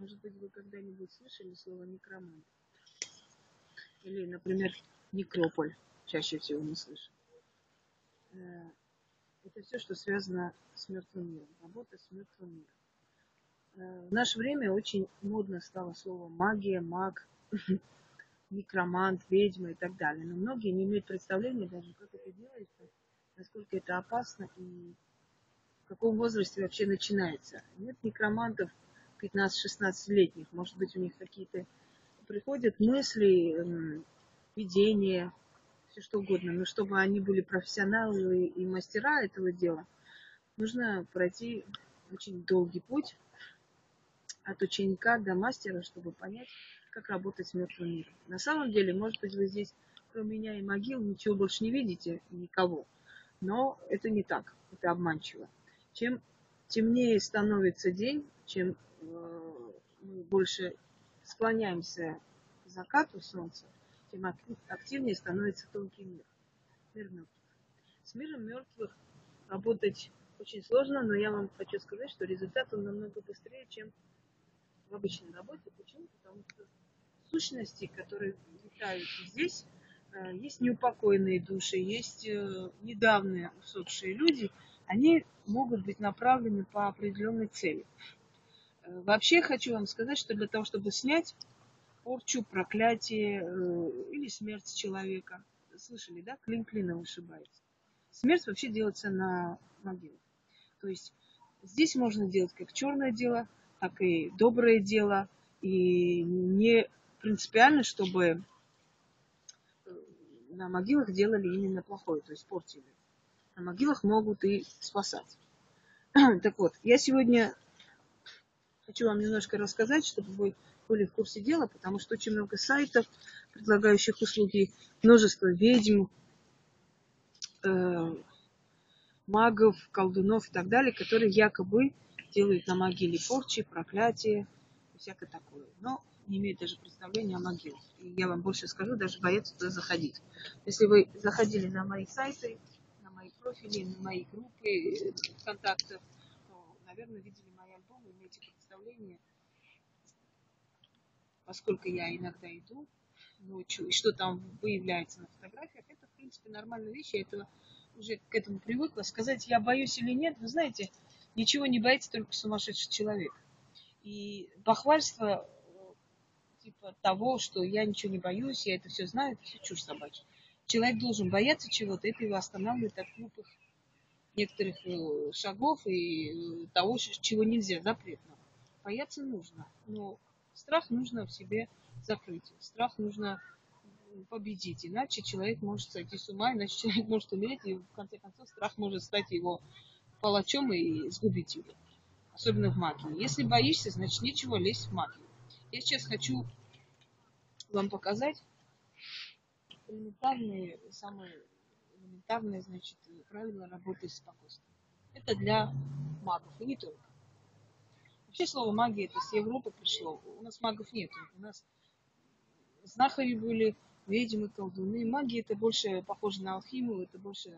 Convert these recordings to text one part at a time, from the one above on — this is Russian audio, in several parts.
Может быть, вы когда-нибудь слышали слово некромант? Или, например, некрополь. Чаще всего мы слышим. Э, это все, что связано с мертвым миром. Работа с мертвым миром. Э, в наше время очень модно стало слово магия, маг, некромант, ведьма и так далее. Но многие не имеют представления даже, как это делается, насколько это опасно и в каком возрасте вообще начинается. Нет некромантов 15-16-летних. Может быть, у них какие-то приходят мысли, видения, все что угодно. Но чтобы они были профессионалы и мастера этого дела, нужно пройти очень долгий путь от ученика до мастера, чтобы понять, как работать с мертвым миром. На самом деле, может быть, вы здесь, кроме меня и могил, ничего больше не видите, никого. Но это не так, это обманчиво. Чем темнее становится день, чем мы больше склоняемся к закату солнца, тем активнее становится тонкий мир, мир мертвых. С миром мертвых работать очень сложно, но я вам хочу сказать, что результат он намного быстрее, чем в обычной работе. Почему? Потому что сущности, которые летают здесь, э, есть неупокоенные души, есть э, недавние усопшие люди, они могут быть направлены по определенной цели. Э, вообще хочу вам сказать, что для того, чтобы снять порчу, проклятие или смерть человека, слышали, да, клин клина вышибается. Смерть вообще делается на могилах. То есть здесь можно делать как черное дело, так и доброе дело, и не принципиально, чтобы э, на могилах делали именно плохое, то есть портили. На могилах могут и спасать. Так вот, я сегодня хочу вам немножко рассказать, чтобы вы были в курсе дела, потому что очень много сайтов, предлагающих услуги, множество ведьм, э, магов, колдунов и так далее, которые якобы делают на могиле порчи, проклятия и всякое такое. Но не имеют даже представления о могилах. И я вам больше скажу, даже боятся туда заходить. Если вы заходили на мои сайты, на мои профили, на мои группы ВКонтакте, то, наверное, видели мои альбомы, имеете представление, поскольку я иногда иду ночью, и что там выявляется на фотографиях, это, в принципе, нормальная вещь, я этого уже к этому привыкла. Сказать, я боюсь или нет, вы знаете, ничего не боится только сумасшедший человек. И бахвальство типа того, что я ничего не боюсь, я это все знаю, это все чушь собачья. Человек должен бояться чего-то, это его останавливает от глупых некоторых э, шагов и э, того, чего нельзя, запретно. Бояться нужно, но страх нужно в себе закрыть. Страх нужно победить, иначе человек может сойти с ума, иначе человек может умереть, и в конце концов страх может стать его палачом и сгубить его. Особенно в магии. Если боишься, значит нечего лезть в магию. Я сейчас хочу вам показать элементарные, самые элементарные, значит, правила работы с спокойствием. Это для магов, и не только. Вообще слово магия это с Европы пришло. У нас магов нет. У нас знахари были, ведьмы, колдуны. Магия это больше похоже на алхимию, это больше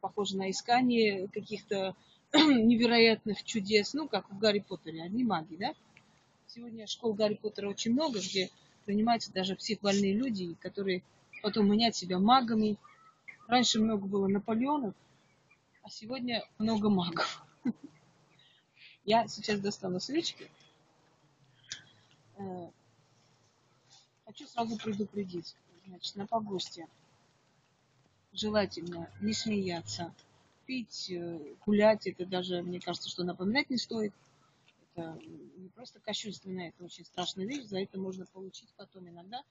похоже на искание каких-то невероятных чудес, ну, как в Гарри Поттере, одни маги, да? Сегодня школ Гарри Поттера очень много, где принимаются даже психбольные люди, которые потом меняют себя магами. Раньше много было Наполеонов, а сегодня много магов. Я сейчас достану свечки. Э, хочу сразу предупредить. Значит, на погосте желательно не смеяться, пить, э, гулять. Это даже, мне кажется, что напоминать не стоит это не просто кощунственно, это очень страшная вещь, за это можно получить потом иногда.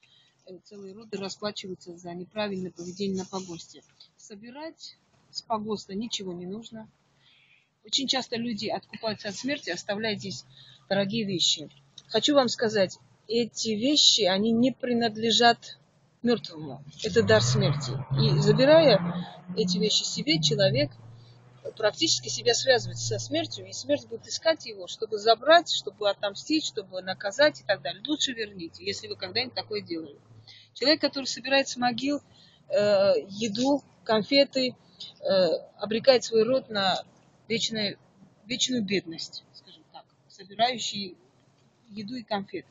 Э, целые роды расплачиваются за неправильное поведение на погосте. Собирать с погоста ничего не нужно. Очень часто люди откупаются от смерти, оставляя здесь дорогие вещи. Хочу вам сказать, эти вещи, они не принадлежат мертвому. Это дар смерти. И забирая эти вещи себе, человек – практически себя связывает со смертью, и смерть будет искать его, чтобы забрать, чтобы отомстить, чтобы наказать и так далее. Лучше верните, если вы когда-нибудь такое делали. Человек, который собирает с могил э, еду, конфеты, э, обрекает свой род на вечную, вечную бедность, скажем так, собирающий еду и конфеты.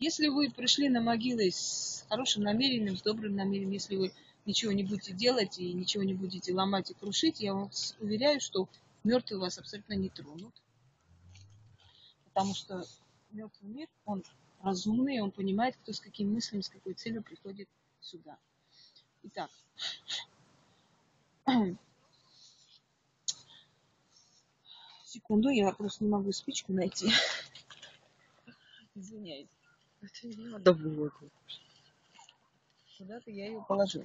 Если вы пришли на могилы с хорошим намерением, с добрым намерением, если вы ничего не будете делать и ничего не будете ломать и крушить, я вас уверяю, что мертвые вас абсолютно не тронут. Потому что мертвый мир, он разумный, он понимает, кто с какими мыслями, с какой целью приходит сюда. Итак, секунду, я просто не могу спичку найти. Извиняюсь. Это не надо было. Куда-то я ее положила.